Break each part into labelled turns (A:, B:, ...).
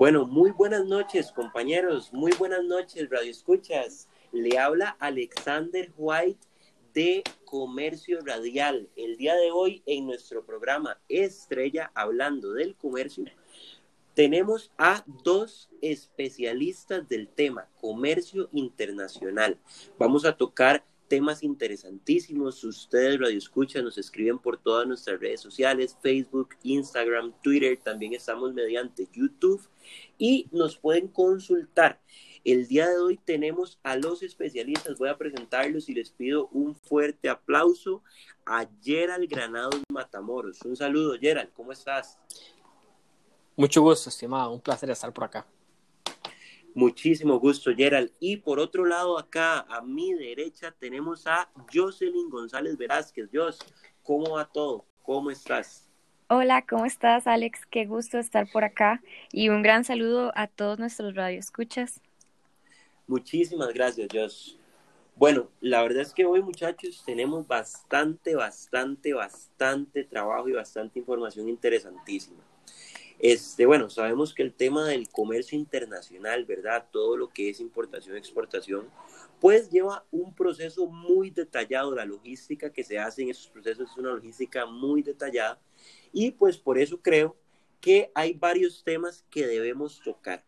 A: Bueno, muy buenas noches, compañeros. Muy buenas noches, Radio Escuchas. Le habla Alexander White de Comercio Radial. El día de hoy en nuestro programa Estrella, hablando del comercio, tenemos a dos especialistas del tema, comercio internacional. Vamos a tocar temas interesantísimos. Ustedes, Radio Escucha, nos escriben por todas nuestras redes sociales, Facebook, Instagram, Twitter. También estamos mediante YouTube y nos pueden consultar. El día de hoy tenemos a los especialistas. Voy a presentarlos y les pido un fuerte aplauso a Gerald Granados Matamoros. Un saludo, Gerald. ¿Cómo estás?
B: Mucho gusto, estimado. Un placer estar por acá.
A: Muchísimo gusto, Gerald. Y por otro lado, acá a mi derecha tenemos a Jocelyn González Velázquez. Jos, ¿cómo va todo? ¿Cómo estás?
C: Hola, ¿cómo estás, Alex? Qué gusto estar por acá y un gran saludo a todos nuestros radioescuchas.
A: Muchísimas gracias, Jos. Bueno, la verdad es que hoy, muchachos, tenemos bastante, bastante, bastante trabajo y bastante información interesantísima. Este, bueno, sabemos que el tema del comercio internacional, ¿verdad? Todo lo que es importación, exportación, pues lleva un proceso muy detallado. La logística que se hace en esos procesos es una logística muy detallada y pues por eso creo que hay varios temas que debemos tocar.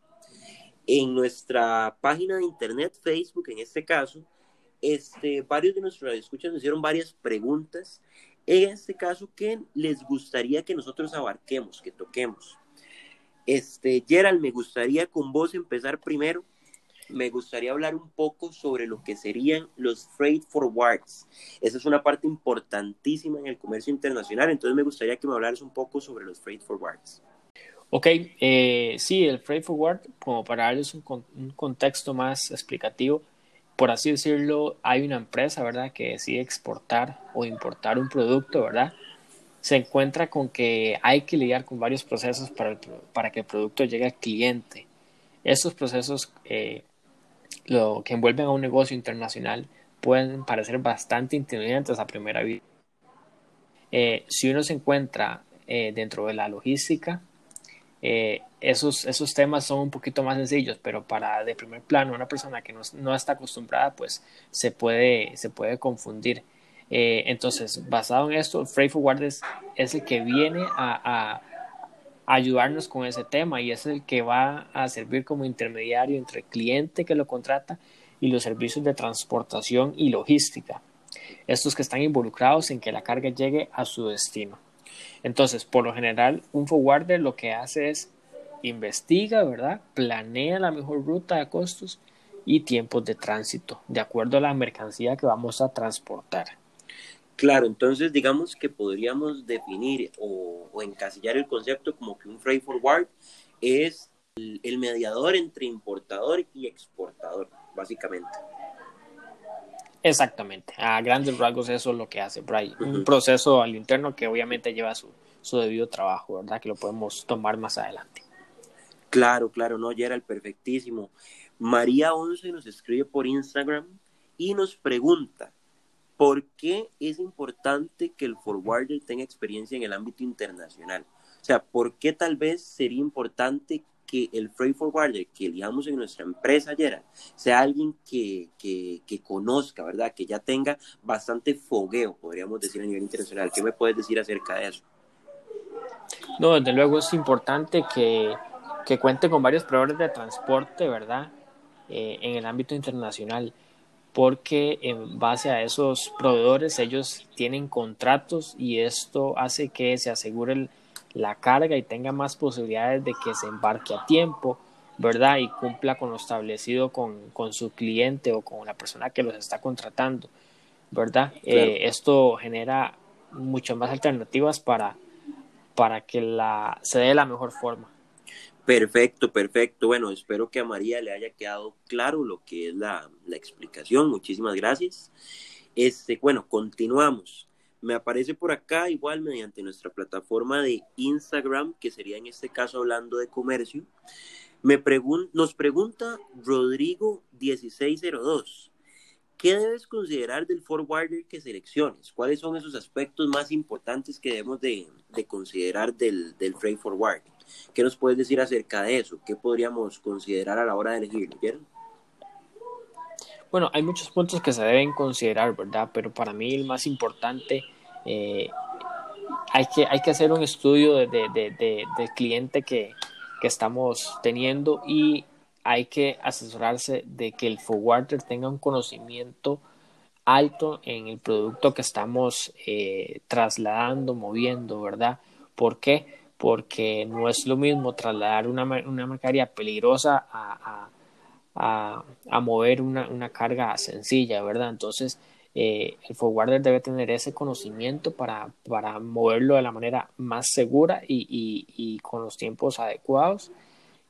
A: En nuestra página de internet, Facebook en este caso, este, varios de nuestros escuchas nos hicieron varias preguntas en este caso que les gustaría que nosotros abarquemos, que toquemos. Este, Gerald, me gustaría con vos empezar primero. Me gustaría hablar un poco sobre lo que serían los freight forwards. Esa es una parte importantísima en el comercio internacional, entonces me gustaría que me hablaras un poco sobre los freight forwards.
B: Ok, eh, sí, el freight forward, como para darles un, un, contexto más explicativo, por así decirlo, hay una empresa, ¿verdad?, que decide exportar o importar un producto, ¿verdad? Se encuentra con que hay que lidiar con varios procesos para, para que el producto llegue al cliente. Estos procesos eh, lo que envuelven a un negocio internacional pueden parecer bastante intimidantes a primera vista. Eh, si uno se encuentra eh, dentro de la logística, esos, esos temas son un poquito más sencillos, pero para de primer plano una persona que no, no está acostumbrada, pues se puede, se puede confundir. Eh, entonces, basado en esto, Freight Forward es, el que viene a, ayudarnos con ese tema y es el que va a servir como intermediario entre el cliente que lo contrata y los servicios de transportación y logística. Estos que están involucrados en que la carga llegue a su destino. Entonces, por lo general, un forwarder lo que hace es investiga, ¿verdad? Planea la mejor ruta de costos y tiempos de tránsito, de acuerdo a la mercancía que vamos a transportar.
A: Claro, entonces digamos que podríamos definir o, encasillar el concepto como que un freight forward es el, mediador entre importador y exportador, básicamente.
B: Exactamente, a grandes rasgos eso es lo que hace Brian. Un proceso al interno que obviamente lleva su, su debido trabajo, ¿verdad? Que lo podemos tomar más adelante.
A: Claro, claro, no, ya era el perfectísimo. María Once nos escribe por Instagram y nos pregunta, ¿Por qué es importante que el forwarder tenga experiencia en el ámbito internacional? O sea, ¿por qué tal vez sería importante que el freight forwarder que elijamos en nuestra empresa ayer sea alguien que, que, que, conozca, ¿verdad? Que ya tenga bastante fogueo, podríamos decir, a nivel internacional. ¿Qué me puedes decir acerca de eso?
B: No, desde luego es importante que, que cuente con varios proveedores de transporte, ¿verdad? Eh, en el ámbito internacional porque en base a esos proveedores ellos tienen contratos y esto hace que se asegure la carga y tenga más posibilidades de que se embarque a tiempo, ¿verdad? Y cumpla con lo establecido con, con su cliente o con la persona que los está contratando, ¿verdad? Eh, esto genera muchas más alternativas para, para que la, se dé la mejor forma.
A: Perfecto, perfecto. Bueno, espero que a María le haya quedado claro lo que es la, la explicación. Muchísimas gracias. Este, bueno, continuamos. Me aparece por acá igual mediante nuestra plataforma de Instagram, que sería en este caso hablando de comercio. Me pregun nos pregunta Rodrigo 1602. ¿Qué debes considerar del forwarder que selecciones? ¿Cuáles son esos aspectos más importantes que debemos de, de considerar del, del freight forward? ¿Qué nos puedes decir acerca de eso? ¿Qué podríamos considerar a la hora de elegirlo? ¿Vieron?
B: Bueno, hay muchos puntos que se deben considerar, ¿verdad? Pero para mí el más importante, eh, hay, que, hay que hacer un estudio de, de, del cliente que, que estamos teniendo y hay que asesorarse de que el forwarder tenga un conocimiento alto en el producto que estamos eh, trasladando, moviendo, ¿verdad? ¿Por qué? Porque no es lo mismo trasladar una, una mercadería peligrosa a, a, a, mover una, una, carga sencilla, ¿verdad? Entonces, eh, el forwarder debe tener ese conocimiento para, para moverlo de la manera más segura y, y, y con los tiempos adecuados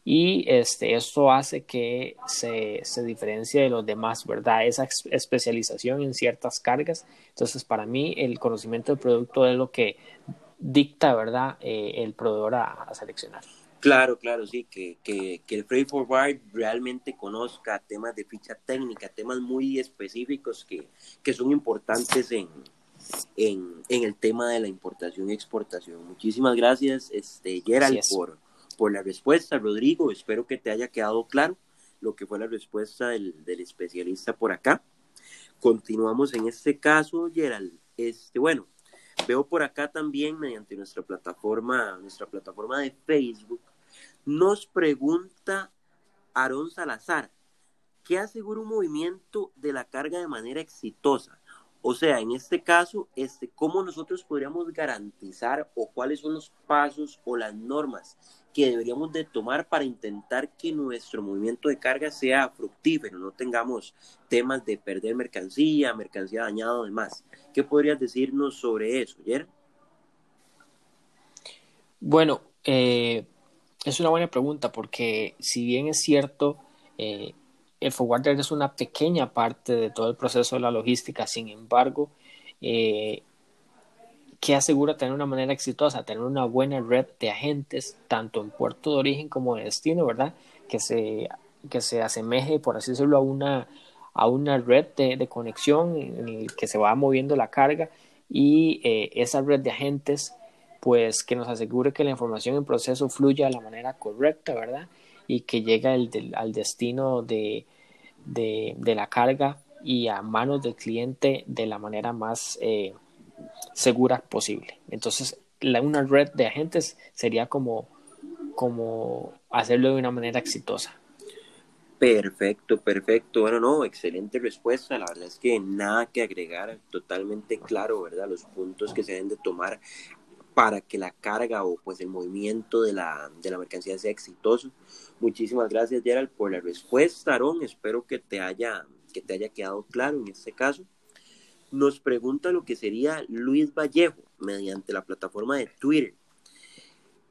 B: y este, esto hace que se, se, diferencie de los demás, ¿verdad? Esa especialización en ciertas cargas. Entonces, para mí, el conocimiento del producto es lo que dicta, ¿verdad?, eh, el proveedor a, seleccionar.
A: Claro, claro, sí, que, que, que el freight forward realmente conozca temas de ficha técnica, temas muy específicos que, que son importantes en, en, en, el tema de la importación y exportación. Muchísimas gracias, este, Gerald, por por la respuesta, Rodrigo. Espero que te haya quedado claro lo que fue la respuesta del, especialista por acá. Continuamos en este caso, Gerald. Este, bueno, veo por acá también mediante nuestra plataforma, nuestra plataforma de Facebook, nos pregunta Aarón Salazar, ¿qué asegura un movimiento de la carga de manera exitosa? O sea, en este caso, este, ¿cómo nosotros podríamos garantizar o cuáles son los pasos o las normas que deberíamos de tomar para intentar que nuestro movimiento de carga sea fructífero, no tengamos temas de perder mercancía, mercancía dañada o demás? ¿Qué podrías decirnos sobre eso, Jer?
B: Bueno, eh, es una buena pregunta porque si bien es cierto, eh, el forwarder es una pequeña parte de todo el proceso de la logística, sin embargo, eh, que asegura tener una manera exitosa, tener una buena red de agentes, tanto en puerto de origen como de destino, ¿verdad? Que se, que se asemeje, por así decirlo, a una, a una red de, conexión en el que se va moviendo la carga y eh, esa red de agentes, pues que nos asegure que la información en proceso fluya de la manera correcta, ¿verdad? Y que llega al destino de, de, la carga y a manos del cliente de la manera más eh, segura posible. Entonces, la, una red de agentes sería como, como hacerlo de una manera exitosa.
A: Perfecto, perfecto. Bueno, no, excelente respuesta. La verdad es que nada que agregar, totalmente claro, ¿verdad? Los puntos que se deben de tomar para que la carga o pues el movimiento de la, de la mercancía sea exitoso. Muchísimas gracias, Gerald, por la respuesta, Aaron. Espero que te haya, que te haya quedado claro en este caso. Nos pregunta lo que sería Luis Vallejo mediante la plataforma de Twitter.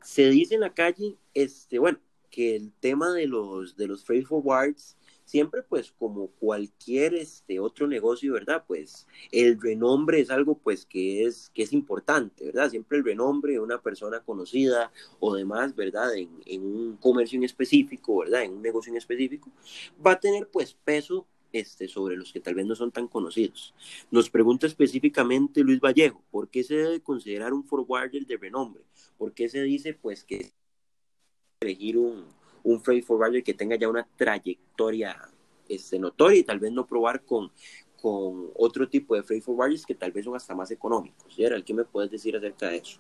A: Se dice en la calle, este, bueno, que el tema de los, de los freight forwards siempre pues como cualquier este otro negocio, ¿verdad? Pues el renombre es algo pues que es, que es importante, ¿verdad? Siempre el renombre de una persona conocida o demás, ¿verdad? En, en un comercio en específico, ¿verdad? En un negocio en específico, va a tener pues peso este, sobre los que tal vez no son tan conocidos. Nos pregunta específicamente Luis Vallejo, ¿por qué se debe considerar un forwarder de renombre? ¿Por qué se dice pues que elegir un, un freight forwarder que tenga ya una trayectoria este, notoria y tal vez no probar con, con otro tipo de freight forwarders que tal vez son hasta más económicos. Gerald, ¿qué me puedes decir acerca de eso?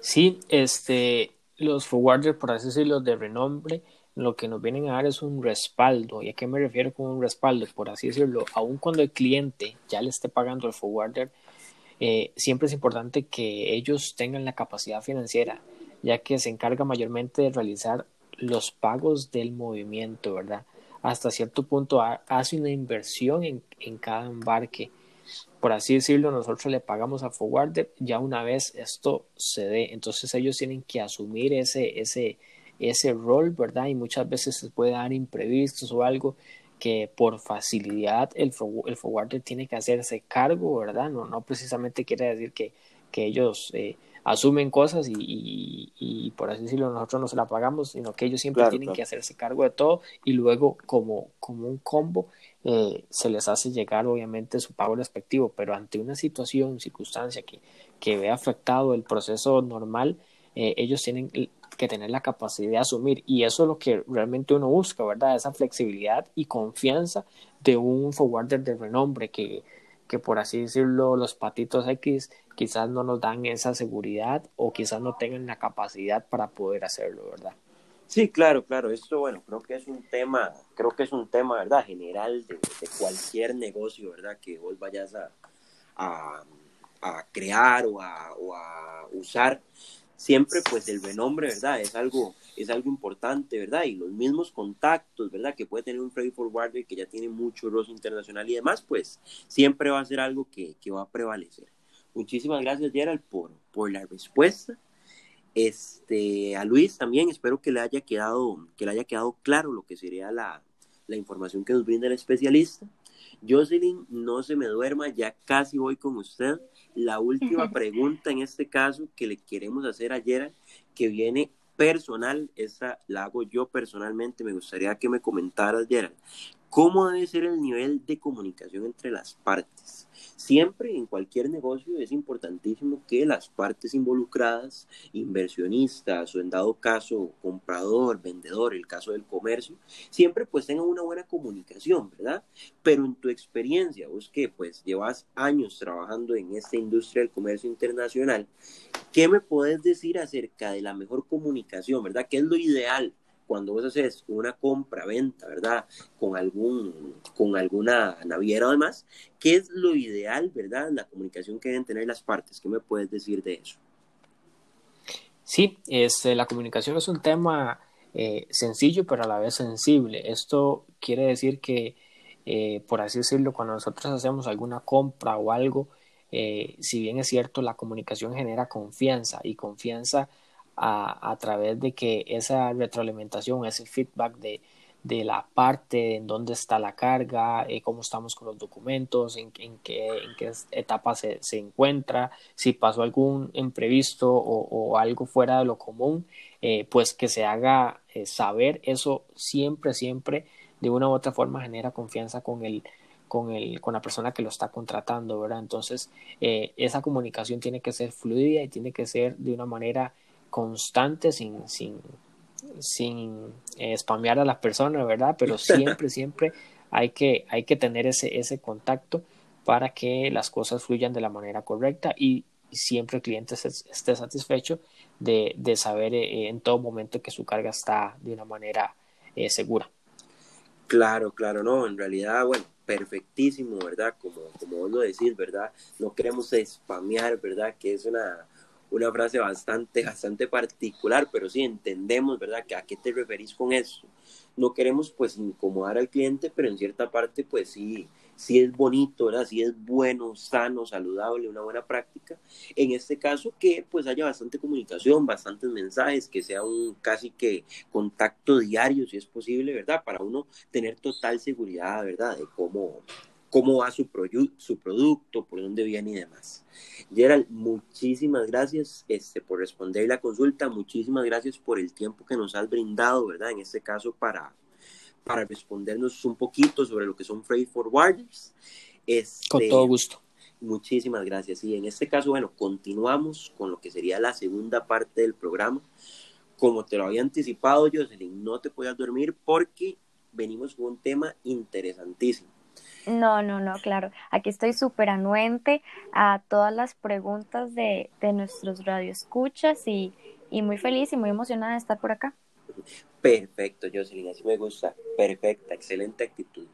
B: Sí, este, los forwarders, por así decirlo, de renombre, lo que nos vienen a dar es un respaldo. ¿Y a qué me refiero con un respaldo? Por así decirlo, aun cuando el cliente ya le esté pagando al forwarder, eh, siempre es importante que ellos tengan la capacidad financiera ya que se encarga mayormente de realizar los pagos del movimiento, ¿verdad? Hasta cierto punto hace una inversión en, en cada embarque. Por así decirlo, nosotros le pagamos a Forwarder ya una vez esto se dé. Entonces ellos tienen que asumir ese, ese, ese rol, ¿verdad? Y muchas veces se puede dar imprevistos o algo que por facilidad el, el forwarder tiene que hacerse cargo, ¿verdad? No, no precisamente quiere decir que, que ellos eh, asumen cosas y, y, por así decirlo, nosotros no se la pagamos, sino que ellos siempre tienen que hacerse cargo de todo y luego como, como un combo eh, se les hace llegar obviamente su pago respectivo, pero ante una situación, circunstancia que, que ve afectado el proceso normal, eh, ellos tienen que tener la capacidad de asumir y eso es lo que realmente uno busca, ¿verdad? Esa flexibilidad y confianza de un forwarder de renombre que, que por así decirlo los patitos X quizás no nos dan esa seguridad o quizás no tengan la capacidad para poder hacerlo, ¿verdad?
A: Sí, claro, claro. Esto, bueno, creo que es un tema, creo que es un tema, ¿verdad? General de, cualquier negocio, ¿verdad? Que vos vayas a, a, crear o a, usar. Siempre, pues, el renombre, ¿verdad? Es algo, es algo importante, ¿verdad? Y los mismos contactos, ¿verdad? Que puede tener un freight forwarder que ya tiene mucho rostro internacional y demás, pues, siempre va a ser algo que, que va a prevalecer. Muchísimas gracias, Gerald, por, por la respuesta. Este, a Luis también espero que le haya quedado, que le haya quedado claro lo que sería la, la información que nos brinda el especialista. Jocelyn, no se me duerma, ya casi voy con usted. La última pregunta en este caso que le queremos hacer a Gerald, que viene personal, esta la hago yo personalmente, me gustaría que me comentaras, Gerald, ¿cómo debe ser el nivel de comunicación entre las partes? Siempre en cualquier negocio es importantísimo que las partes involucradas, inversionistas o en dado caso comprador, vendedor, el caso del comercio, siempre pues tengan una buena comunicación, ¿verdad? Pero en tu experiencia, vos que pues llevas años trabajando en esta industria del comercio internacional, ¿qué me puedes decir acerca de la mejor comunicación, ¿verdad? ¿Qué es lo ideal? Cuando vos haces una compra, venta, ¿verdad? Con algún, con alguna naviera o demás, ¿qué es lo ideal, ¿verdad? La comunicación que deben tener las partes. ¿Qué me puedes decir de eso?
B: Sí, este, la comunicación es un tema eh, sencillo, pero a la vez sensible. Esto quiere decir que, eh, por así decirlo, cuando nosotros hacemos alguna compra o algo, eh, si bien es cierto, la comunicación genera confianza y confianza a, través de que esa retroalimentación, ese feedback de, de la parte en dónde está la carga, eh, cómo estamos con los documentos, en, qué, en qué, etapa se, se, encuentra, si pasó algún imprevisto o, algo fuera de lo común, eh, pues que se haga eh, saber eso siempre, siempre, de una u otra forma genera confianza con el, con, el, con la persona que lo está contratando, ¿verdad? Entonces, esa comunicación tiene que ser fluida y tiene que ser de una manera constante sin, sin, sin eh, spamear a las personas, ¿verdad? Pero siempre, siempre hay que, hay que tener ese, ese contacto para que las cosas fluyan de la manera correcta y siempre el cliente esté satisfecho de, de saber eh, en todo momento que su carga está de una manera eh, segura.
A: Claro, claro, no, en realidad, bueno, perfectísimo, ¿verdad? Como, como vos lo decís, ¿verdad? No queremos spamear, ¿verdad? Que es una, una frase bastante, bastante particular, pero sí entendemos, ¿verdad? Que a qué te referís con eso. No queremos pues incomodar al cliente, pero en cierta parte pues sí, sí es bonito, ¿verdad? Sí es bueno, sano, saludable, una buena práctica. En este caso que pues haya bastante comunicación, bastantes mensajes, que sea un casi que contacto diario, si es posible, ¿verdad? Para uno tener total seguridad, ¿verdad? De cómo, cómo va su, su producto, por dónde viene y demás. Gerald, muchísimas gracias este, por responder la consulta, muchísimas gracias por el tiempo que nos has brindado, ¿verdad? En este caso para, para respondernos un poquito sobre lo que son freight forwarders. Este,
B: con todo gusto.
A: Muchísimas gracias. Y en este caso, bueno, continuamos con lo que sería la segunda parte del programa. Como te lo había anticipado, Jocelyn, no te puedas dormir porque venimos con un tema interesantísimo.
C: No, no, no, claro. Aquí estoy súper anuente a todas las preguntas de, de nuestros radioescuchas y, y muy feliz y muy emocionada de estar por acá.
A: Perfecto, Jocelyn, así me gusta. Perfecta, excelente actitud.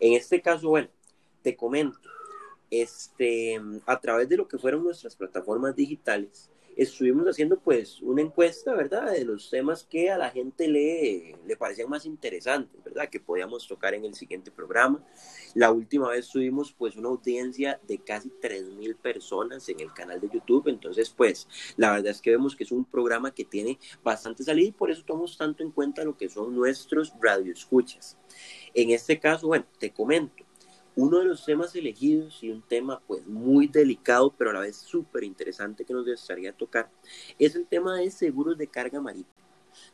A: En este caso, bueno, te comento, este, a través de lo que fueron nuestras plataformas digitales, estuvimos haciendo pues una encuesta, ¿verdad? De los temas que a la gente le, le parecían más interesantes, ¿verdad? Que podíamos tocar en el siguiente programa. La última vez tuvimos pues una audiencia de casi 3.000 personas en el canal de YouTube, entonces pues la verdad es que vemos que es un programa que tiene bastante salida y por eso tomamos tanto en cuenta lo que son nuestros radioescuchas. En este caso, bueno, te comento, uno de los temas elegidos y un tema pues muy delicado, pero a la vez súper interesante que nos gustaría tocar, es el tema de seguros de carga marítima.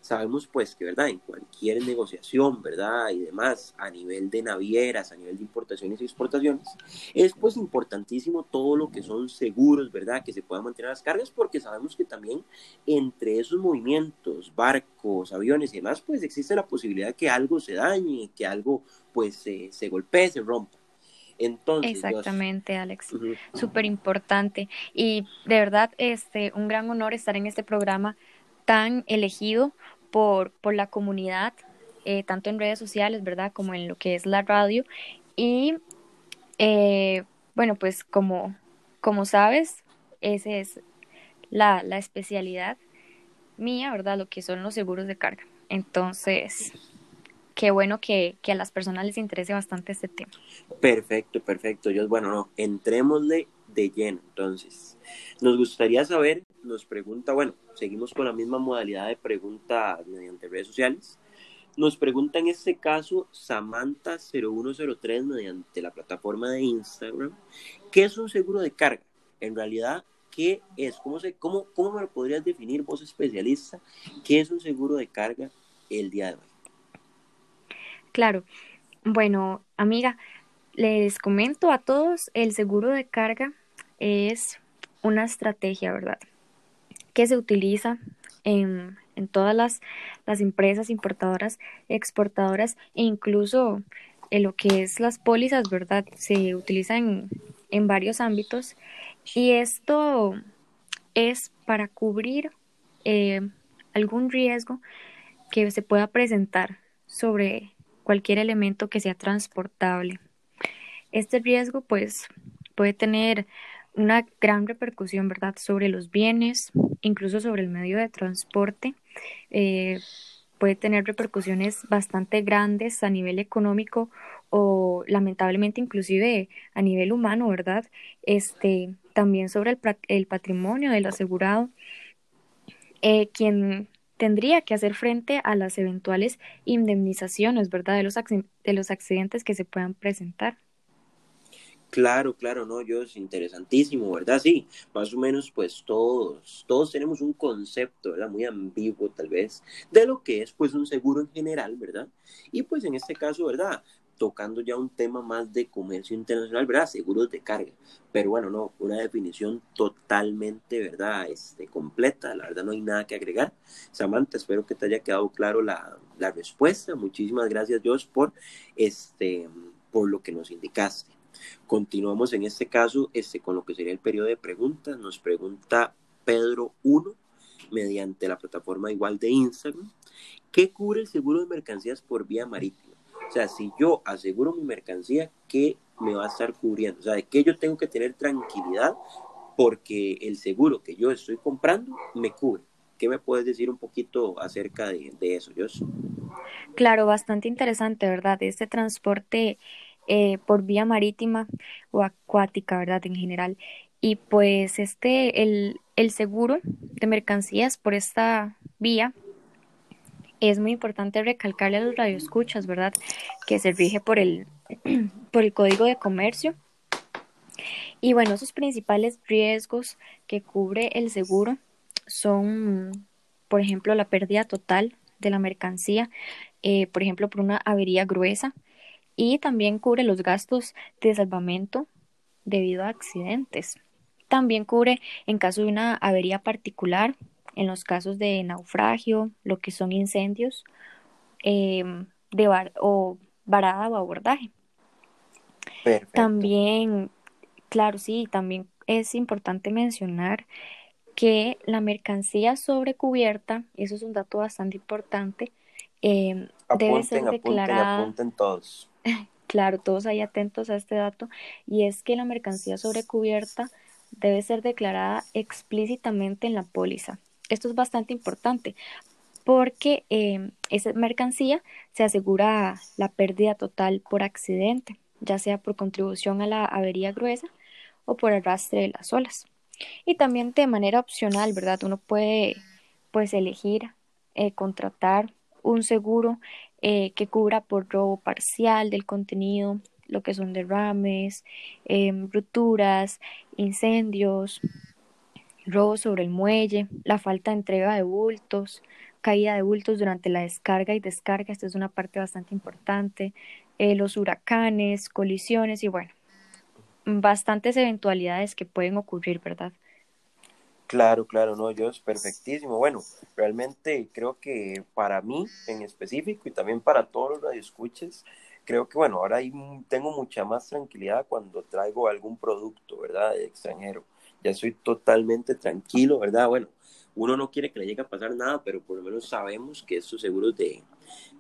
A: Sabemos pues que, ¿verdad? En cualquier negociación, ¿verdad? Y demás, a nivel de navieras, a nivel de importaciones y exportaciones, es pues importantísimo todo lo que son seguros, ¿verdad? Que se puedan mantener las cargas porque sabemos que también entre esos movimientos, barcos, aviones y demás, pues existe la posibilidad que algo se dañe, que algo pues se golpee, se rompa. Entonces,
C: Exactamente, Alex. Súper importante. Y de verdad, este, un gran honor estar en este programa tan elegido por, por la comunidad, eh, tanto en redes sociales, ¿verdad? Como en lo que es la radio. Y eh, bueno, pues como, como sabes, esa es la, la especialidad mía, ¿verdad? Lo que son los seguros de carga. Entonces, qué bueno que, a las personas les interese bastante este tema.
A: Perfecto, perfecto. Yo, bueno, no, entrémosle de lleno. Entonces, nos gustaría saber, nos pregunta, bueno, seguimos con la misma modalidad de pregunta mediante redes sociales. Nos pregunta en este caso Samantha0103 mediante la plataforma de Instagram, ¿qué es un seguro de carga? En realidad, ¿qué es? ¿Cómo, se, cómo, ¿Cómo me lo podrías definir vos especialista? ¿Qué es un seguro de carga el día de hoy?
C: Claro. Bueno, amiga, les comento a todos, el seguro de carga es una estrategia, ¿verdad? Que se utiliza en, en todas las, las, empresas importadoras, exportadoras e incluso en lo que es las pólizas, ¿verdad? Se utiliza en, varios ámbitos y esto es para cubrir eh, algún riesgo que se pueda presentar sobre cualquier elemento que sea transportable. Este riesgo pues puede tener una gran repercusión, ¿verdad?, sobre los bienes, incluso sobre el medio de transporte. Eh, puede tener repercusiones bastante grandes a nivel económico o lamentablemente inclusive a nivel humano, ¿verdad? Este, también sobre el, patrimonio del asegurado, eh, quien tendría que hacer frente a las eventuales indemnizaciones, ¿verdad?, de los, de los accidentes que se puedan presentar.
A: Claro, claro, no, yo es interesantísimo, ¿verdad? Sí, más o menos pues todos, todos tenemos un concepto, ¿verdad? Muy ambiguo tal vez de lo que es pues un seguro en general, ¿verdad? Y pues en este caso, ¿verdad? Tocando ya un tema más de comercio internacional, ¿verdad? Seguros de carga. Pero bueno, no, una definición totalmente, ¿verdad? Este, completa, la verdad no hay nada que agregar. Samantha, espero que te haya quedado claro la, la respuesta. Muchísimas gracias, Dios, por, este, por lo que nos indicaste. Continuamos en este caso este, con lo que sería el periodo de preguntas. Nos pregunta Pedro 1 mediante la plataforma igual de Instagram. ¿Qué cubre el seguro de mercancías por vía marítima? O sea, si yo aseguro mi mercancía, ¿qué me va a estar cubriendo? O sea, de qué yo tengo que tener tranquilidad porque el seguro que yo estoy comprando me cubre. ¿Qué me puedes decir un poquito acerca de, eso, Jos?
C: Claro, bastante interesante, ¿verdad? Este transporte eh, por vía marítima o acuática, ¿verdad? En general. Y pues este, el, el seguro de mercancías por esta vía es muy importante recalcarle a los radioescuchas, ¿verdad? Que se rige por el, por el Código de Comercio. Y bueno, sus principales riesgos que cubre el seguro son, por ejemplo, la pérdida total de la mercancía, eh, por ejemplo, por una avería gruesa, y también cubre los gastos de salvamento debido a accidentes. También cubre en caso de una avería particular en los casos de naufragio, lo que son incendios em, de o varada o abordaje. También, claro, sí, también es importante mencionar que la mercancía sobrecubierta, eso es un dato bastante importante, em, debe ser declarada.
A: Apunten, todos.
C: claro, todos ahí atentos a este dato, y es que la mercancía sobrecubierta debe ser declarada explícitamente en la póliza. Esto es bastante importante porque eh, esa mercancía se asegura la pérdida total por accidente, ya sea por contribución a la avería gruesa o por arrastre de las olas. Y también de manera opcional, ¿verdad? Uno puede pues elegir eh, contratar un seguro eh, que cubra por robo parcial del contenido, lo que son derrames, rupturas, incendios, robo sobre el muelle, la falta de entrega de bultos, caída de bultos durante la descarga y descarga, esta es una parte bastante importante, eh, los huracanes, colisiones y bueno, bastantes eventualidades que pueden ocurrir, ¿verdad?
A: Claro, claro, no, yo es perfectísimo. Bueno, realmente creo que para mí en específico y también para todos los radioescuches, creo que bueno, ahora tengo mucha más tranquilidad cuando traigo algún producto, ¿verdad? De extranjero. Ya soy totalmente tranquilo, ¿verdad? Bueno, uno no quiere que le llegue a pasar nada, pero por lo menos sabemos que estos seguros de,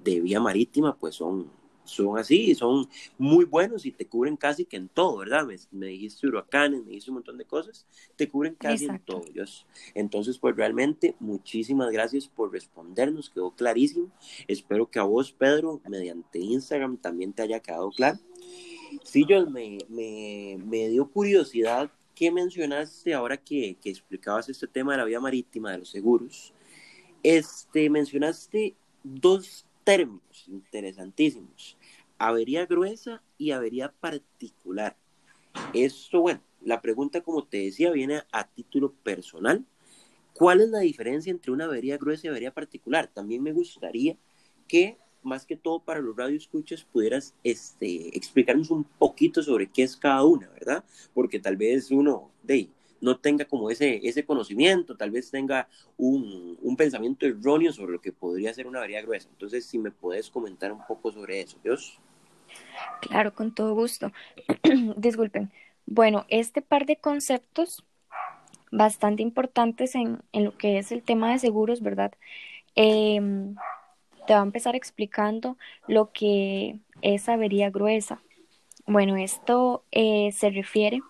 A: de vía marítima pues son, son así, son muy buenos y te cubren casi que en todo, ¿verdad? Me, dijiste huracanes, me dijiste un montón de cosas, te cubren casi en todo. Dios. Entonces, pues realmente muchísimas gracias por respondernos, quedó clarísimo. Espero que a vos, Pedro, mediante Instagram también te haya quedado claro. Sí, yo me, me, me dio curiosidad que mencionaste ahora que, que explicabas este tema de la vía marítima, de los seguros. Este, mencionaste dos términos interesantísimos avería gruesa y avería particular. Esto, bueno, la pregunta, como te decía, viene a título personal. ¿Cuál es la diferencia entre una avería gruesa y avería particular? También me gustaría que, más que todo para los radioescuchas, pudieras este, explicarnos un poquito sobre qué es cada una, ¿verdad? Porque tal vez uno de, no tenga como ese, ese conocimiento, tal vez tenga un, un pensamiento erróneo sobre lo que podría ser una avería gruesa. Entonces, si me puedes comentar un poco sobre eso, Dios.
C: Claro, con todo gusto. Disculpen. Bueno, este par de conceptos bastante importantes en, en, lo que es el tema de seguros, ¿verdad? Em, te va a empezar explicando lo que es avería gruesa. Bueno, esto eh, se refiere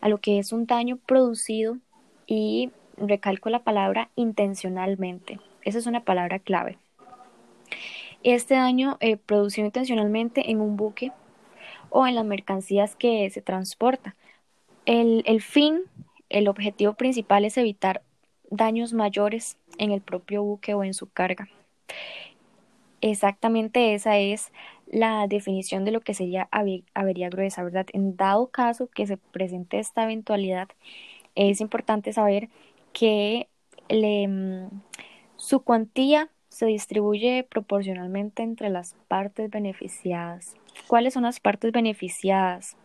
C: a lo que es un daño producido y recalco la palabra intencionalmente. Esa es una palabra clave. Este daño eh, producido intencionalmente en un buque o en las mercancías que se transporta. El, el fin, el objetivo principal es evitar daños mayores en el propio buque o en su carga. Exactamente esa es la definición de lo que sería avería gruesa, ¿verdad? En dado caso que se presente esta eventualidad, es importante saber que mm, su cuantía se distribuye proporcionalmente entre las partes beneficiadas. ¿Cuáles son las partes beneficiadas?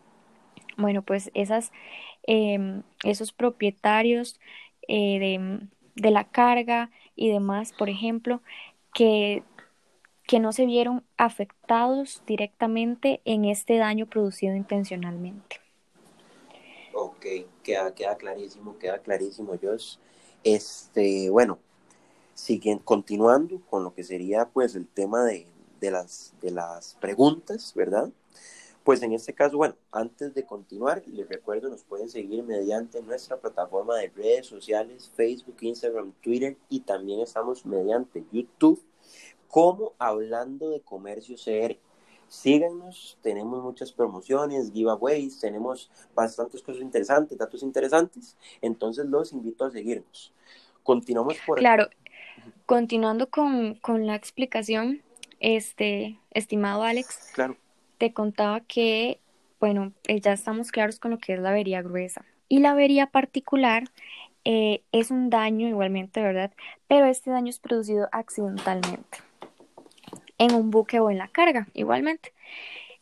C: Bueno, pues esas, em, esos propietarios eh, de, la carga y demás, por ejemplo, que, que no se vieron afectados directamente en este daño producido intencionalmente.
A: Ok, queda, queda clarísimo, queda clarísimo, Josh. Este, bueno, siguen continuando con lo que sería pues el tema de, de, las, de las preguntas, ¿verdad? Pues en este caso, bueno, antes de continuar, les recuerdo, nos pueden seguir mediante nuestra plataforma de redes sociales, Facebook, Instagram, Twitter y también estamos mediante YouTube como Hablando de Comercio CR. Síganos, tenemos muchas promociones, giveaways, tenemos bastantes cosas interesantes, datos interesantes, entonces los invito a seguirnos. Continuamos por
C: Claro, Continuando con, con la explicación, este, estimado Alex,
A: claro.
C: te contaba que, bueno, eh, ya estamos claros con lo que es la avería gruesa. Y la avería particular eh, es un daño igualmente, ¿verdad? Pero este daño es producido accidentalmente en un buque o en la carga, igualmente.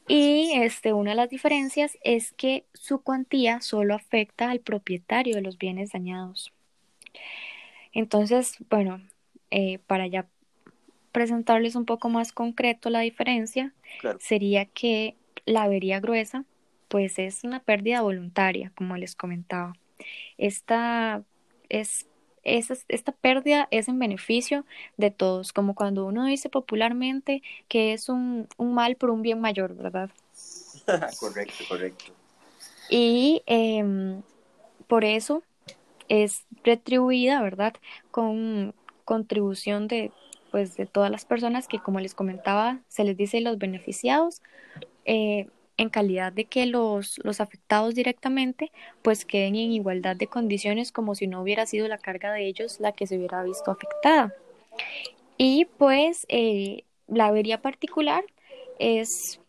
C: Y este, una de las diferencias es que su cuantía solo afecta al propietario de los bienes dañados. Entonces, bueno, eh, para ya presentarles un poco más concreto la diferencia, sería que la avería gruesa, pues es una pérdida voluntaria, como les comentaba. Esta, es, esta pérdida es en beneficio de todos, como cuando uno dice popularmente que es un, un mal por un bien mayor, ¿verdad?
A: correcto, correcto.
C: Y em, por eso es retribuida, ¿verdad? Con, contribución de pues de todas las personas que como les comentaba se les dice los beneficiados eh, en calidad de que los, los afectados directamente pues queden en igualdad de condiciones como si no hubiera sido la carga de ellos la que se hubiera visto afectada. Y pues eh, la avería particular es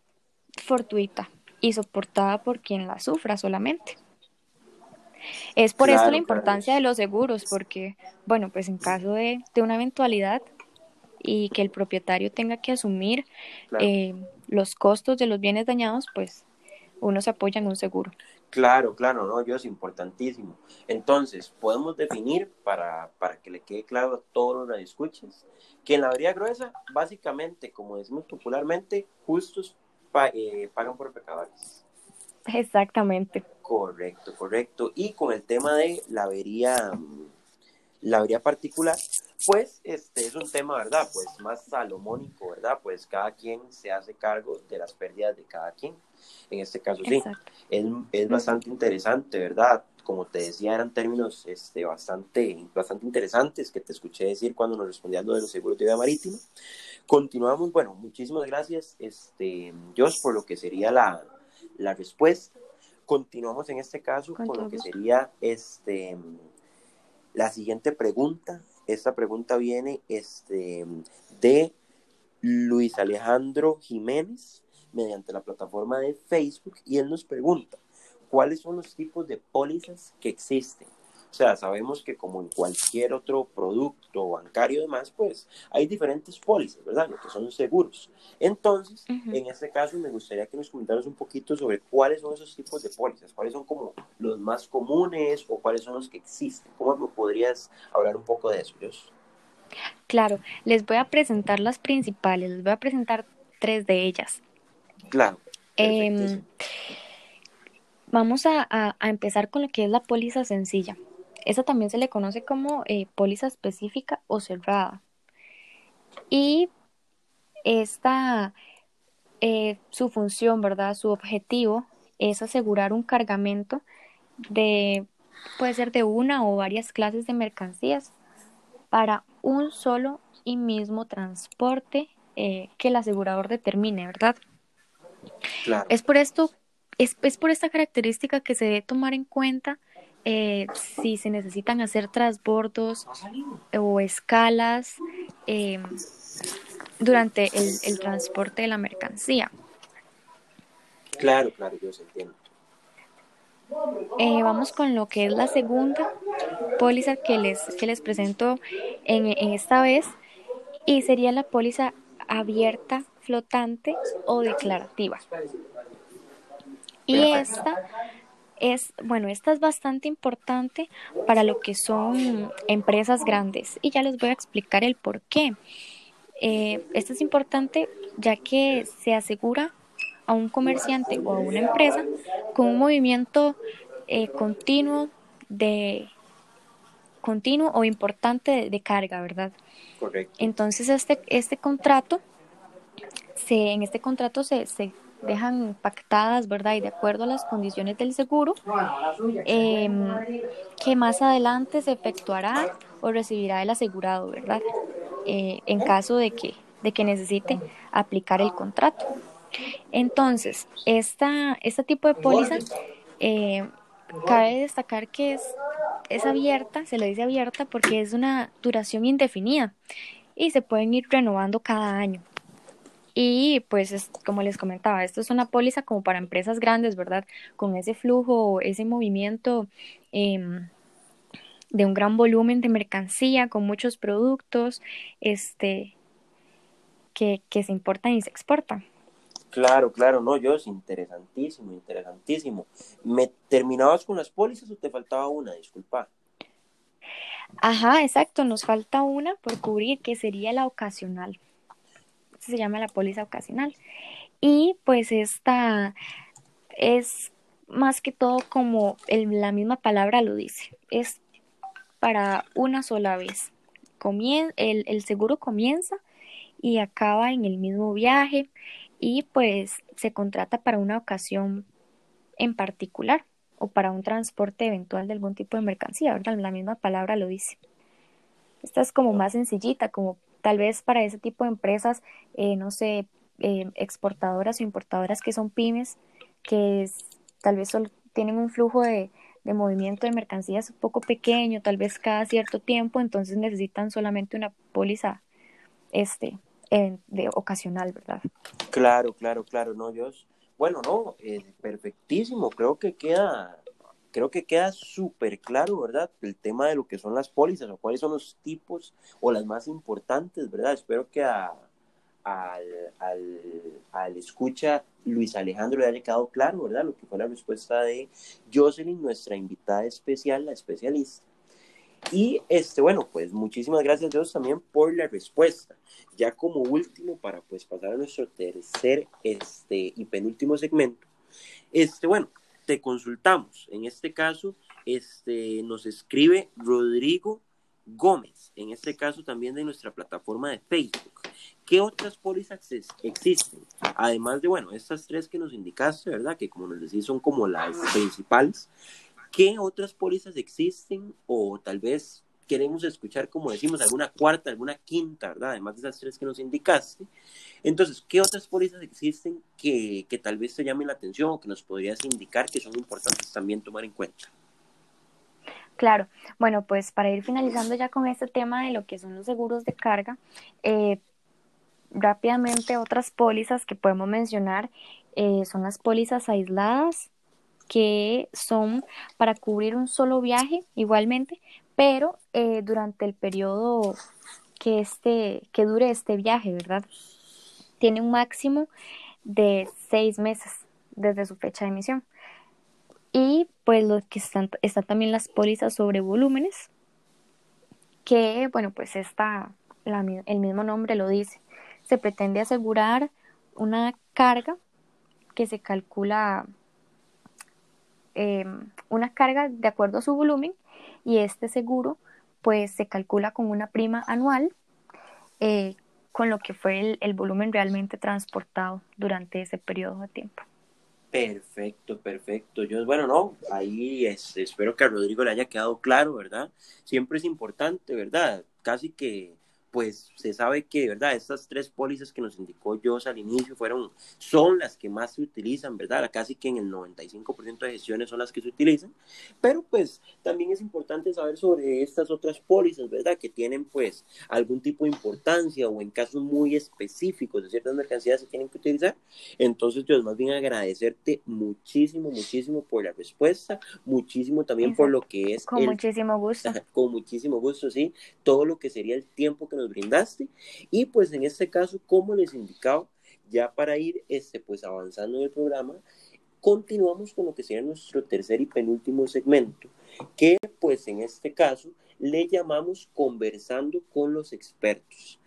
C: fortuita y soportada por quien la sufra solamente. Es por esto la importancia de los seguros, porque, bueno, pues en caso de, una eventualidad, y que el propietario tenga que asumir eh, los costos de los bienes dañados, pues uno se apoya en un seguro.
A: Claro, claro, no, yo es importantísimo. Entonces, podemos definir para, para que le quede claro a todos los escuches que en la vería gruesa, básicamente, como decimos popularmente, justos eh, pagan por pecadores.
C: Exactamente.
A: Correcto, correcto. Y con el tema de la avería, la avería particular, pues este es un tema, ¿verdad? Pues más salomónico, ¿verdad? Pues cada quien se hace cargo de las pérdidas de cada quien. En este caso, sí. Es, es, bastante interesante, ¿verdad? Como te decía, eran términos este, bastante, bastante interesantes que te escuché decir cuando nos respondías lo de los seguros de vida marítima. Continuamos, bueno, muchísimas gracias, este, Josh, por lo que sería la, la respuesta. Continuamos en este caso con lo que sería este, la siguiente pregunta. Esta pregunta viene este, de Luis Alejandro Jiménez mediante la plataforma de Facebook y él nos pregunta, ¿cuáles son los tipos de pólizas que existen? O sea, sabemos que como en cualquier otro producto bancario y demás, pues hay diferentes pólizas, ¿verdad? Lo que son seguros. Entonces, en este caso, me gustaría que nos comentaras un poquito sobre cuáles son esos tipos de pólizas, cuáles son como los más comunes o cuáles son los que existen. ¿Cómo me podrías hablar un poco de eso, Dios?
C: Claro, les voy a presentar las principales, les voy a presentar tres de ellas.
A: Claro.
C: Em, vamos a, a, empezar con lo que es la póliza sencilla. Esa también se le conoce como eh, póliza específica o cerrada. Y esta, eh, su función, ¿verdad? Su objetivo es asegurar un cargamento de, puede ser de una o varias clases de mercancías para un solo y mismo transporte eh, que el asegurador determine, ¿verdad?
A: Claro.
C: Es por esto, es, es por esta característica que se debe tomar en cuenta eh, si se necesitan hacer transbordos o escalas em, durante el, transporte de la mercancía.
A: Claro, claro, yo se entiendo.
C: Eh, vamos con lo que es la segunda póliza que les, que les presento en, en esta vez y sería la póliza abierta, flotante o declarativa. Y esta es, bueno, esta es bastante importante para lo que son empresas grandes y ya les voy a explicar el por qué. Eh, esto es importante ya que se asegura a un comerciante o a una empresa con un movimiento eh, continuo de continuo o importante de, carga, ¿verdad?
A: Correcto.
C: Entonces este este contrato se en este contrato se, se dejan pactadas, ¿verdad? Y de acuerdo a las condiciones del seguro, em, que más adelante se efectuará o recibirá el asegurado, ¿verdad? Eh, en caso de que, de que necesite aplicar el contrato. Entonces, esta, este tipo de póliza, eh, cabe destacar que es, es abierta, se le dice abierta porque es una duración indefinida y se pueden ir renovando cada año. Y pues, es, como les comentaba, esto es una póliza como para empresas grandes, ¿verdad? Con ese flujo, ese movimiento em, de un gran volumen de mercancía, con muchos productos este, que, que se importan y se exportan.
A: Claro, claro, no, yo es interesantísimo, interesantísimo. ¿Me terminabas con las pólizas o te faltaba una? Disculpa.
C: Ajá, exacto, nos falta una por cubrir, que sería la ocasional se llama la póliza ocasional. Y pues esta es más que todo como la misma palabra lo dice, es para una sola vez. Comien el, el seguro comienza y acaba en el mismo viaje y pues se contrata para una ocasión en particular o para un transporte eventual de algún tipo de mercancía, ¿verdad? La misma palabra lo dice. Esta es como más sencillita, como Tal vez para ese tipo de empresas, eh, no sé, eh, exportadoras o importadoras que son pymes, que tal vez solo tienen un flujo de, movimiento de mercancías un poco pequeño, tal vez cada cierto tiempo, entonces necesitan solamente una póliza este, de ocasional, ¿verdad?
A: Claro, claro, claro, no, yo, bueno, no, perfectísimo, creo que queda creo que queda súper claro, ¿verdad? El tema de lo que son las pólizas o cuáles son los tipos o las más importantes, ¿verdad? Espero que a, al, al, al, escucha Luis Alejandro le haya quedado claro, ¿verdad? Lo que fue la respuesta de Jocelyn, nuestra invitada especial, la especialista. Y este, bueno, pues muchísimas gracias Dios también por la respuesta. Ya como último, para pues pasar a nuestro tercer este, y penúltimo segmento, este, bueno, te consultamos. En este caso, este, nos escribe Rodrigo Gómez, en este caso también de nuestra plataforma de Facebook. ¿Qué otras pólizas existen? Además de, bueno, estas tres que nos indicaste, ¿verdad? Que como nos decís son como las principales. ¿Qué otras pólizas existen? O tal vez queremos escuchar, como decimos, alguna cuarta, alguna quinta, ¿verdad? Además de esas tres que nos indicaste. Entonces, ¿qué otras pólizas existen que, que tal vez te llamen la atención o que nos podrías indicar que son importantes también tomar en cuenta?
C: Claro, bueno, pues para ir finalizando ya con este tema de lo que son los seguros de carga, eh, rápidamente otras pólizas que podemos mencionar eh, son las pólizas aisladas, que son para cubrir un solo viaje igualmente, pero eh, durante el periodo que, este, que dure este viaje, ¿verdad? Tiene un máximo de seis meses desde su fecha de emisión. Y pues lo que están, están también las pólizas sobre volúmenes, que bueno, pues está el mismo nombre lo dice. Se pretende asegurar una carga que se calcula em, una carga de acuerdo a su volumen y este seguro pues se calcula con una prima anual eh, con lo que fue el, el volumen realmente transportado durante ese periodo de tiempo.
A: Perfecto, perfecto. Yo, bueno, no, ahí espero que a Rodrigo le haya quedado claro, ¿verdad? Siempre es importante, ¿verdad? Casi que pues se sabe que, ¿verdad? Estas tres pólizas que nos indicó Jos al inicio fueron, son las que más se utilizan, ¿verdad? Casi que en el 95% de gestiones son las que se utilizan, pero pues también es importante saber sobre estas otras pólizas, ¿verdad? Que tienen pues algún tipo de importancia o en casos muy específicos de ciertas mercancías se tienen que utilizar. Entonces, yo más bien agradecerte muchísimo, muchísimo por la respuesta, muchísimo también por lo que es...
C: Con muchísimo gusto.
A: Con muchísimo gusto, sí, todo lo que sería el tiempo que nos brindaste. Y pues en este caso, como les indicaba, ya para ir este, pues avanzando en el programa, continuamos con lo que sería nuestro tercer y penúltimo segmento, que pues en este caso le llamamos conversando con los expertos.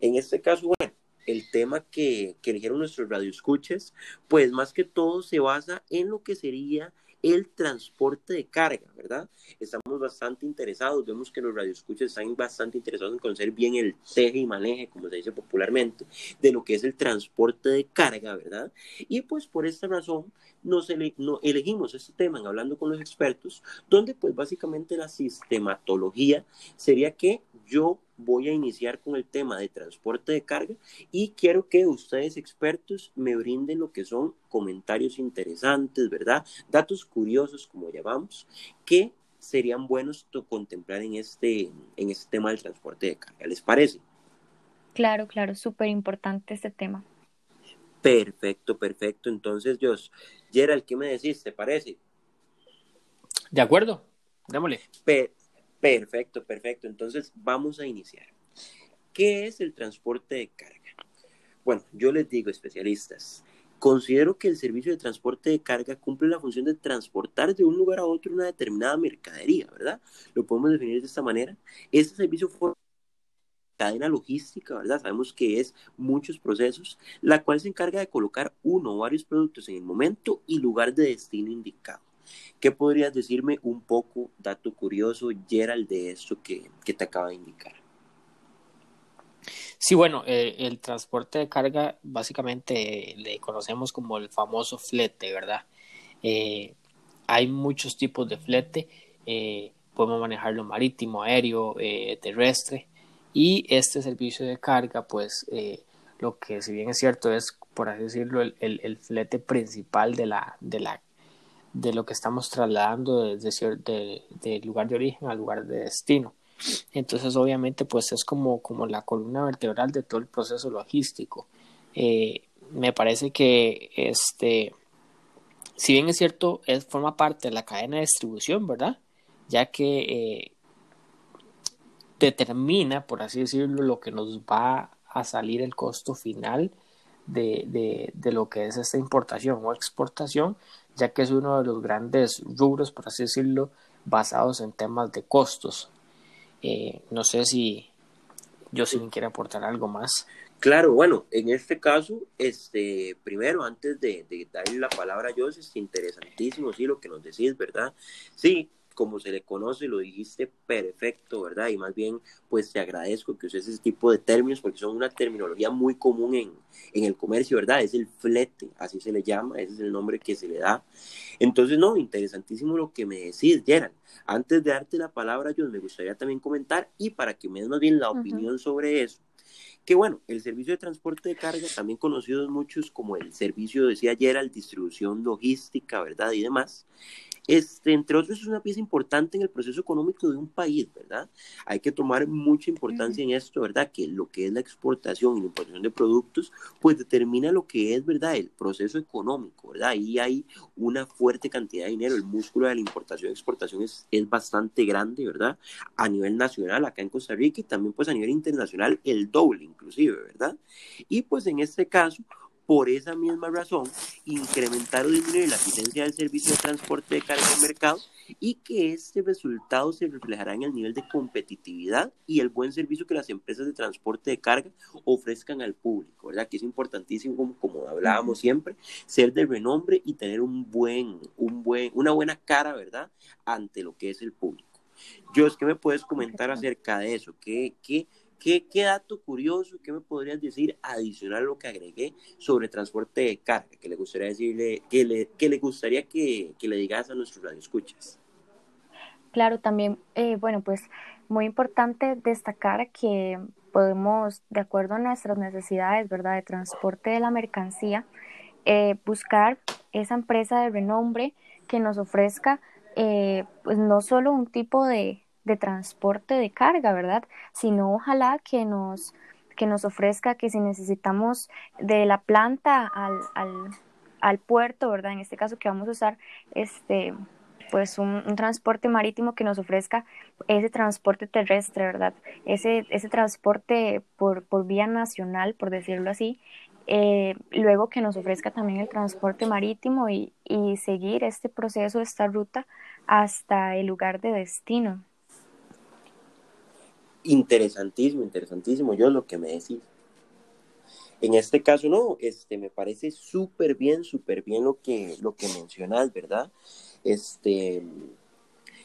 A: En este caso, bueno, el tema que, que eligieron nuestros radioescuchas, pues más que todo se basa en lo que sería el transporte de carga, ¿verdad? Estamos bastante interesados, vemos que los radioescuchas están bastante interesados en conocer bien el teje y maneje, como se dice popularmente, de lo que es el transporte de carga, ¿verdad? Y pues por esta razón nos elegimos este tema en hablando con los expertos, donde pues básicamente la sistematología sería que yo voy a iniciar con el tema de transporte de carga y quiero que ustedes expertos me brinden lo que son comentarios interesantes, ¿verdad? Datos curiosos, como llamamos, que serían buenos contemplar en este, en este tema del transporte de carga. ¿Les parece?
C: Claro, claro, súper importante este tema.
A: Perfecto, perfecto. Entonces, Dios, Gerald, ¿qué me decís? ¿Te parece?
B: De acuerdo, démosle.
A: Perfecto, perfecto. Entonces vamos a iniciar. ¿Qué es el transporte de carga? Bueno, yo les digo, especialistas, considero que el servicio de transporte de carga cumple la función de transportar de un lugar a otro una determinada mercadería, ¿verdad? Lo podemos definir de esta manera. Este servicio fue cadena logística, ¿verdad? Sabemos que es muchos procesos, la cual se encarga de colocar uno o varios productos en el momento y lugar de destino indicado. ¿Qué podrías decirme un poco, dato curioso, Gerald, de esto que, te acaba de indicar?
B: Sí, bueno, eh, el transporte de carga básicamente le conocemos como el famoso flete, ¿verdad? Eh, hay muchos tipos de flete, eh, podemos manejarlo marítimo, aéreo, terrestre, y este servicio de carga, pues lo que si bien es cierto es, por así decirlo, el, el flete principal de la, de la de lo que estamos trasladando desde de, lugar de origen al lugar de destino. Entonces, obviamente, pues es como, como la columna vertebral de todo el proceso logístico. Eh, me parece que este si bien es cierto, es, forma parte de la cadena de distribución, ¿verdad? Ya que eh, determina, por así decirlo, lo que nos va a salir el costo final de, de, de, lo que es esta importación o exportación, ya que es uno de los grandes rubros, por así decirlo, basados en temas de costos. Eh, no sé si yo quiere aportar algo más.
A: Claro, bueno, en este caso, este, primero, antes de, de darle la palabra a José, es interesantísimo, sí, lo que nos decís, ¿verdad? Sí, como se le conoce, lo dijiste perfecto, ¿verdad? Y más bien, pues te agradezco que uses ese tipo de términos porque son una terminología muy común en, en el comercio, ¿verdad? Es el flete, así se le llama, ese es el nombre que se le da. Entonces, no, interesantísimo lo que me decís, Gerald. Antes de darte la palabra, yo me gustaría también comentar y para que me des más bien la opinión sobre eso que bueno, el servicio de transporte de carga, también conocidos muchos como el servicio, decía Gerald, distribución logística, ¿verdad? Y demás, este, entre otros, es una pieza importante en el proceso económico de un país, ¿verdad? Hay que tomar mucha importancia en esto, ¿verdad? Que lo que es la exportación y la importación de productos, pues determina lo que es, ¿verdad? El proceso económico, ¿verdad? Ahí hay una fuerte cantidad de dinero, el músculo de la importación y exportación es, es bastante grande, ¿verdad? A nivel nacional, acá en Costa Rica, y también pues a nivel internacional, el doble inclusive, ¿verdad? Y pues en este caso, por esa misma razón, incrementar o disminuir la eficiencia del servicio de transporte de carga en mercado y que este resultado se reflejará en el nivel de competitividad y el buen servicio que las empresas de transporte de carga ofrezcan al público, ¿verdad? Que es importantísimo, como, como hablábamos siempre, ser de renombre y tener un buen, un buen, una buena cara, ¿verdad? Ante lo que es el público. Yo, es que me puedes comentar acerca de eso? ¿Qué, qué, ¿Qué, ¿Qué, dato curioso, qué me podrías decir adicional a lo que agregué sobre transporte de carga que le gustaría decirle, que le, que le gustaría que, que le digas a nuestros radioescuchas?
C: Claro, también, eh, bueno, pues muy importante destacar que podemos, de acuerdo a nuestras necesidades, ¿verdad?, de transporte de la mercancía, eh, buscar esa empresa de renombre que nos ofrezca, eh, pues no solo un tipo de, de transporte de carga, ¿verdad? Sino ojalá que nos, que nos ofrezca que si necesitamos de la planta al, al, al puerto, ¿verdad? En este caso que vamos a usar este pues un, transporte marítimo que nos ofrezca ese transporte terrestre, ¿verdad? Ese, ese transporte por, por vía nacional, por decirlo así, eh, luego que nos ofrezca también el transporte marítimo y, y seguir este proceso, esta ruta hasta el lugar de destino.
A: Interesantísimo, interesantísimo. Yo lo que me decís. En este caso, no, este, me parece súper bien, súper bien lo que, lo que mencionas, ¿verdad? Este,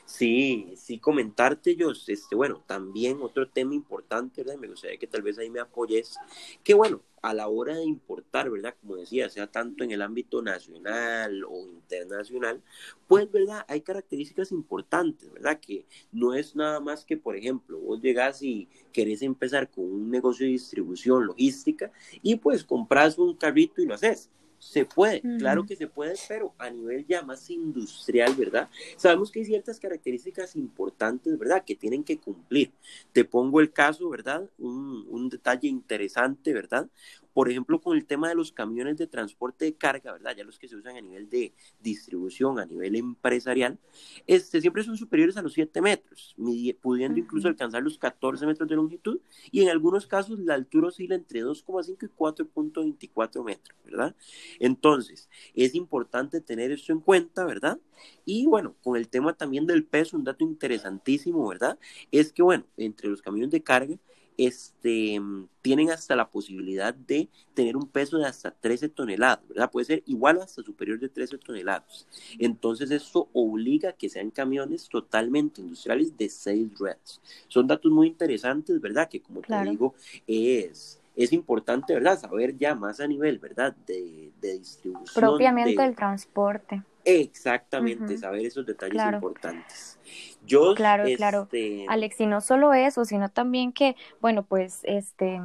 A: sí, sí, comentarte yo, este, bueno, también otro tema importante, ¿verdad? Me gustaría que tal vez ahí me apoyes, que bueno, a la hora de importar, ¿verdad? Como decía, sea tanto en el ámbito nacional o internacional, pues, ¿verdad? Hay características importantes, ¿verdad? Que no es nada más que, por ejemplo, vos llegás y querés empezar con un negocio de distribución logística y pues compras un carrito y lo haces. Se puede, claro que se puede, pero a nivel ya más industrial, ¿verdad? Sabemos que hay ciertas características importantes, ¿verdad? Que tienen que cumplir. Te pongo el caso, ¿verdad? Un, un detalle interesante, ¿verdad? Por ejemplo, con el tema de los camiones de transporte de carga, ¿verdad? Ya los que se usan a nivel de distribución, a nivel empresarial, este, siempre son superiores a los 7 metros, pudiendo incluso alcanzar los 14 metros de longitud y en algunos casos la altura oscila entre 2,5 y 4,24 metros, ¿verdad? Entonces, es importante tener esto en cuenta, ¿verdad? Y bueno, con el tema también del peso, un dato interesantísimo, ¿verdad? Es que, bueno, entre los camiones de carga, este, tienen hasta la posibilidad de tener un peso de hasta 13 toneladas, ¿verdad? Puede ser igual o hasta superior de 13 toneladas. Entonces, esto obliga a que sean camiones totalmente industriales de 6 ruedas. Son datos muy interesantes, ¿verdad? Que como te digo, es es importante, ¿verdad? Saber ya más a nivel, ¿verdad? De, distribución.
C: Propiamente el transporte.
A: Exactamente, saber esos detalles importantes. Yo,
C: claro, claro. Este, Alex, y no solo eso, sino también que, bueno, pues, este,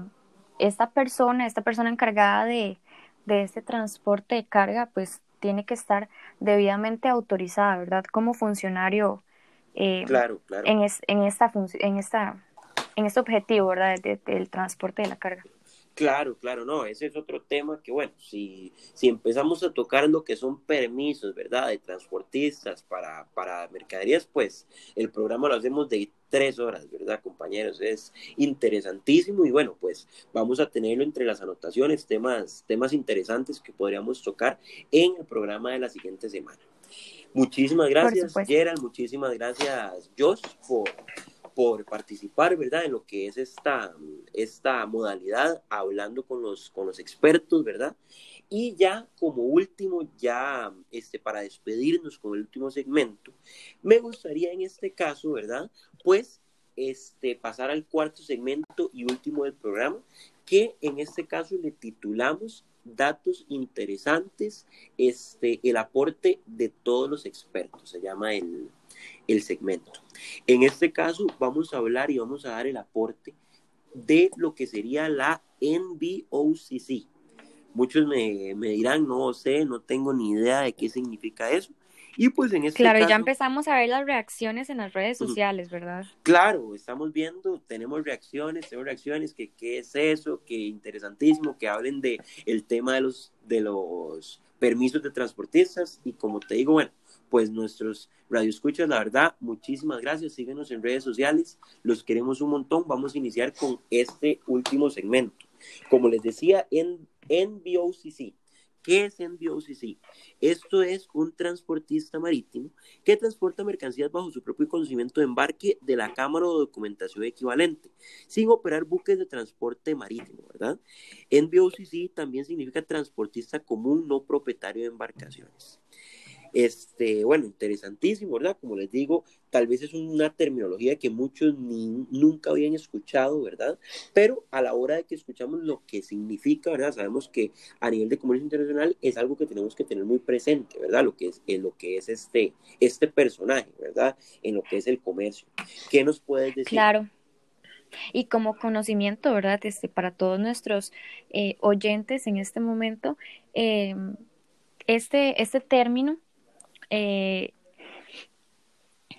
C: esta persona, esta persona encargada de, de este transporte de carga, pues, tiene que estar debidamente autorizada, ¿verdad? Como funcionario eh,
A: claro, claro.
C: En, en, esta en, esta, en este objetivo, ¿verdad? del transporte de la carga.
A: Claro, claro, no, ese es otro tema que, bueno, si, si empezamos a tocar lo que son permisos, ¿verdad?, de transportistas para, para mercaderías, pues el programa lo hacemos de tres horas, ¿verdad, compañeros? Es interesantísimo y bueno, pues vamos a tenerlo entre las anotaciones, temas, temas interesantes que podríamos tocar en el programa de la siguiente semana. Muchísimas gracias, Gerald, muchísimas gracias, Josh, por por participar, ¿verdad? En lo que es esta, esta modalidad, hablando con los, con los expertos, ¿verdad? Y ya como último, ya este, para despedirnos con el último segmento, me gustaría en este caso, ¿verdad? Pues este, pasar al cuarto segmento y último del programa, que en este caso le titulamos datos interesantes, este, el aporte de todos los expertos, se llama el, el segmento. En este caso vamos a hablar y vamos a dar el aporte de lo que sería la NBOCC. Muchos me, me dirán, no sé, no tengo ni idea de qué significa eso. Y pues en este
C: Claro, ya empezamos a ver las reacciones en las redes sociales, ¿verdad?
A: Claro, estamos viendo, tenemos reacciones, tenemos reacciones, que qué es eso, que interesantísimo, que hablen de el tema de los, de los permisos de transportistas y como te digo, bueno, pues nuestros radioescuchas, la verdad, muchísimas gracias. Síguenos en redes sociales, los queremos un montón. Vamos a iniciar con este último segmento. Como les decía, en NBOCC. ¿Qué es NBOCC? Esto es un transportista marítimo que transporta mercancías bajo su propio conocimiento de embarque de la Cámara de Documentación Equivalente, sin operar buques de transporte marítimo, ¿verdad? NBOCC también significa transportista común no propietario de embarcaciones. Este, bueno, interesantísimo, ¿verdad? Como les digo, tal vez es una terminología que muchos ni, nunca habían escuchado, ¿verdad? Pero a la hora de que escuchamos lo que significa, ¿verdad? Sabemos que a nivel de comercio internacional es algo que tenemos que tener muy presente, ¿verdad? Lo que es, en lo que es este, este personaje, ¿verdad? En lo que es el comercio. ¿Qué nos puedes decir?
C: Claro. Y como conocimiento, ¿verdad? Este, para todos nuestros eh, oyentes en este momento, eh, este, este término eh,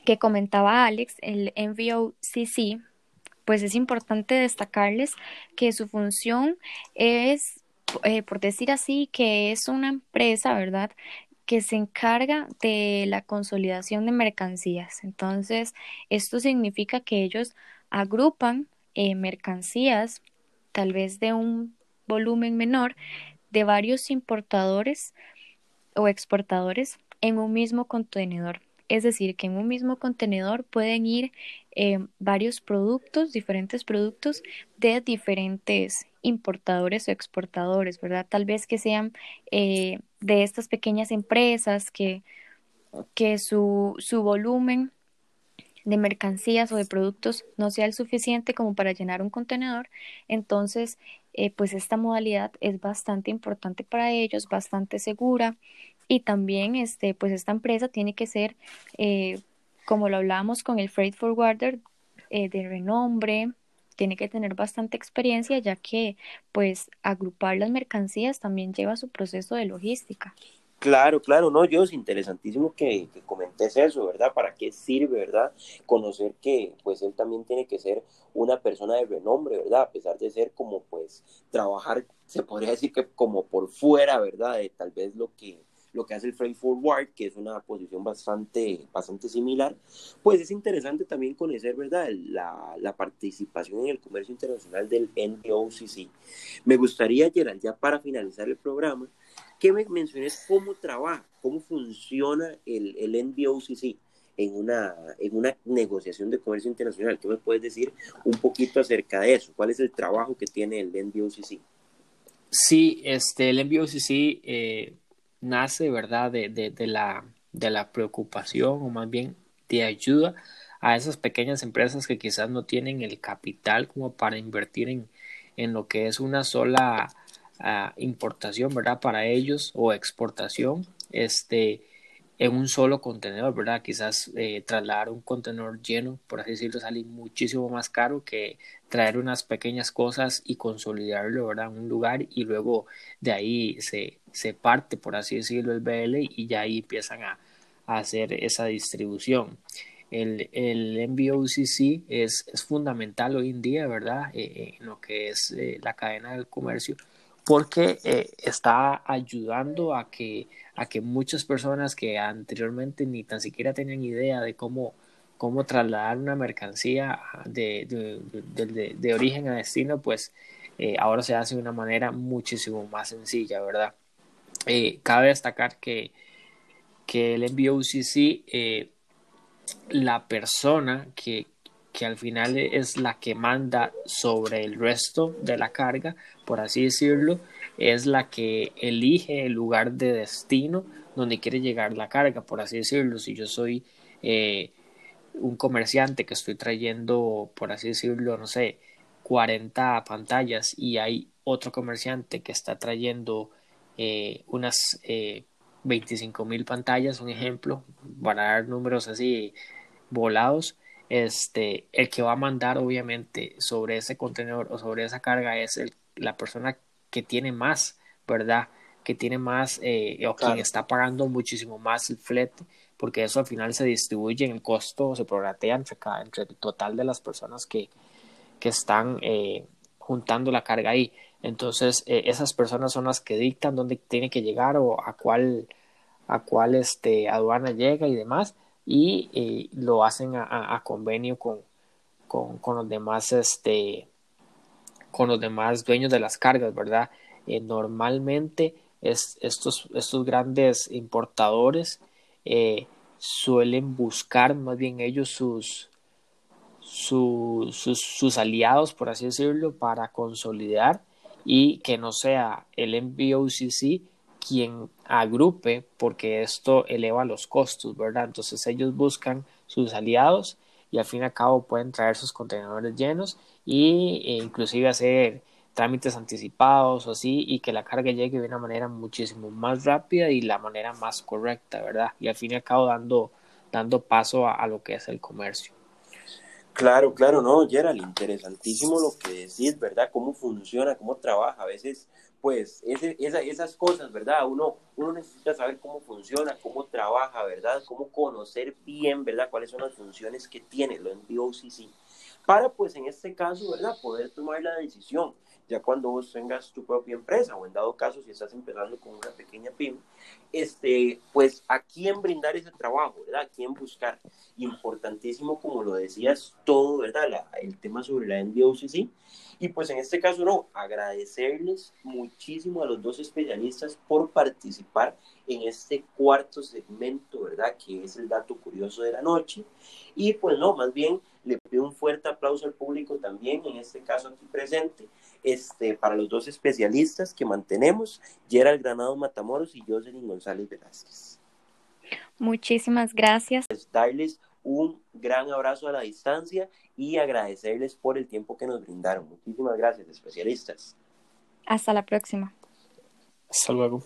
C: que comentaba Alex, el NVOCC, pues es importante destacarles que su función es, eh, por decir así, que es una empresa, ¿verdad? que se encarga de la consolidación de mercancías. Entonces, esto significa que ellos agrupan eh, mercancías, tal vez de un volumen menor, de varios importadores o exportadores en un mismo contenedor. Es decir, que en un mismo contenedor pueden ir eh, varios productos, diferentes productos de diferentes importadores o exportadores, ¿verdad? Tal vez que sean eh, de estas pequeñas empresas que, que su, su volumen de mercancías o de productos no sea el suficiente como para llenar un contenedor, entonces eh, pues esta modalidad es bastante importante para ellos, bastante segura y también este pues esta empresa tiene que ser eh, como lo hablábamos con el freight forwarder eh, de renombre tiene que tener bastante experiencia ya que pues agrupar las mercancías también lleva su proceso de logística
A: Claro, claro, no, yo es interesantísimo que, que, comentes eso, ¿verdad? ¿Para qué sirve, verdad? Conocer que, pues, él también tiene que ser una persona de renombre, ¿verdad? A pesar de ser como, pues, trabajar, se podría decir que como por fuera, ¿verdad? De tal vez lo que, lo que hace el freight forward, que es una posición bastante, bastante similar, pues es interesante también conocer, ¿verdad?, la, la participación en el comercio internacional del NBOCC. Me gustaría, Gerald, ya para finalizar el programa, que me menciones cómo trabaja, cómo funciona el, el NBOCC en una, en una negociación de comercio internacional. ¿Qué me puedes decir un poquito acerca de eso? ¿Cuál es el trabajo que tiene el NBOCC?
B: Sí, este, el NBOCC eh, nace, ¿verdad?, de, de, la, de la preocupación o más bien de ayuda a esas pequeñas empresas que quizás no tienen el capital como para invertir en, en lo que es una sola ah, importación, ¿verdad? Para ellos o exportación, este, en un solo contenedor, ¿verdad? Quizás eh, trasladar un contenedor lleno, por así decirlo, sale muchísimo más caro que traer unas pequeñas cosas y consolidarlo, ¿verdad? En un lugar y luego de ahí se, se parte, por así decirlo, el BL y ya ahí empiezan a, hacer esa distribución. el, el MBOCC es, es fundamental hoy en día, ¿verdad? Eh, en lo que es eh, la cadena del comercio, porque eh, está ayudando a que, a que muchas personas que anteriormente ni tan siquiera tenían idea de cómo, cómo trasladar una mercancía de, de origen a destino, pues ahora se hace de una manera muchísimo más sencilla, ¿verdad? Cabe destacar que, que el MBOCC la persona que, que al final es la que manda sobre el resto de la carga, por así decirlo, es la que elige el lugar de destino donde quiere llegar la carga, por así decirlo. Si yo soy eh, un comerciante que estoy trayendo, por así decirlo, no sé, 40 pantallas y hay otro comerciante que está trayendo eh, unas eh, 25 mil pantallas, un ejemplo, van a dar números así volados, este, el que va a mandar obviamente sobre ese contenedor o sobre esa carga es el, la persona que tiene más, ¿verdad? Que tiene más eh, o quien está pagando muchísimo más el flete, porque eso al final se distribuye en el costo, se prorratea entre, entre el total de las personas que, que están eh, juntando la carga ahí. Entonces, eh, esas personas son las que dictan dónde tiene que llegar o a cuál, a cuál este, aduana llega y demás, y eh, lo hacen a, convenio con, con, con, los demás, este, con los demás dueños de las cargas, ¿verdad? Eh, normalmente es, estos, estos grandes importadores suelen buscar más bien ellos sus, sus, sus aliados, por así decirlo, para consolidar y que no sea el MBOCC quien agrupe, porque esto eleva los costos, ¿verdad? Entonces ellos buscan sus aliados y al fin y al cabo pueden traer sus contenedores llenos y e inclusive hacer trámites anticipados o así y que la carga llegue de una manera muchísimo más rápida y la manera más correcta, ¿verdad? Y al fin y al cabo dando, dando paso a, a lo que es el comercio.
A: Claro, claro, no, Gerald, interesantísimo lo que decís, ¿verdad? Cómo funciona, cómo trabaja. A veces, pues, ese, esa, esas cosas, ¿verdad? Uno, uno necesita saber cómo funciona, cómo trabaja, ¿verdad? Cómo conocer bien, ¿verdad? Cuáles son las funciones que tiene lo MBOCC. Para, pues, en este caso, ¿verdad? Poder tomar la decisión ya cuando vos tengas tu propia empresa o en dado caso si estás empezando con una pequeña pyme, este, pues a quién brindar ese trabajo, ¿verdad? A quién buscar. Importantísimo, como lo decías, todo, ¿verdad? El tema sobre la NBOCC. Y pues en este caso, no, agradecerles muchísimo a los dos especialistas por participar en este cuarto segmento, ¿verdad? Que es el dato curioso de la noche. Y pues no, más bien le pido un fuerte aplauso al público también, en este caso aquí presente, este, para los dos especialistas que mantenemos, Gerald Granado Matamoros y Jocelyn González Velázquez.
C: Muchísimas gracias.
A: Pues, darles un gran abrazo a la distancia y agradecerles por el tiempo que nos brindaron. Muchísimas gracias, especialistas.
C: Hasta la próxima.
B: Hasta luego.